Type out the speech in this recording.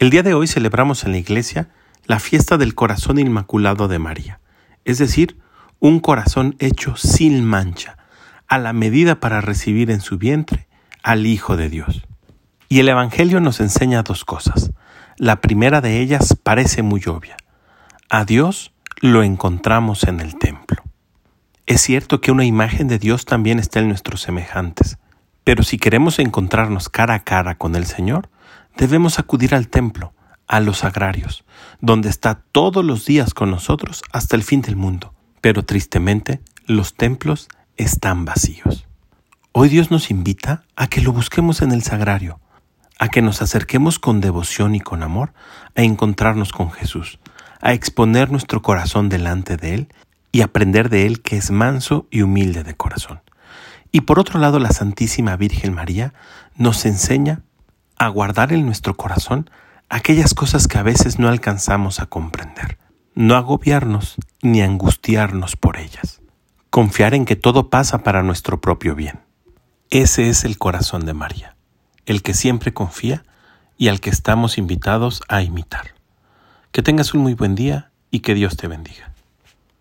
El día de hoy celebramos en la iglesia la fiesta del corazón inmaculado de María, es decir, un corazón hecho sin mancha, a la medida para recibir en su vientre al Hijo de Dios. Y el Evangelio nos enseña dos cosas. La primera de ellas parece muy obvia. A Dios lo encontramos en el templo. Es cierto que una imagen de Dios también está en nuestros semejantes, pero si queremos encontrarnos cara a cara con el Señor, debemos acudir al templo, a los agrarios, donde está todos los días con nosotros hasta el fin del mundo. Pero tristemente, los templos están vacíos. Hoy Dios nos invita a que lo busquemos en el sagrario, a que nos acerquemos con devoción y con amor a encontrarnos con Jesús, a exponer nuestro corazón delante de Él y aprender de Él que es manso y humilde de corazón. Y por otro lado, la Santísima Virgen María nos enseña a guardar en nuestro corazón aquellas cosas que a veces no alcanzamos a comprender, no agobiarnos ni angustiarnos por ellas, confiar en que todo pasa para nuestro propio bien. Ese es el corazón de María, el que siempre confía y al que estamos invitados a imitar. Que tengas un muy buen día y que Dios te bendiga.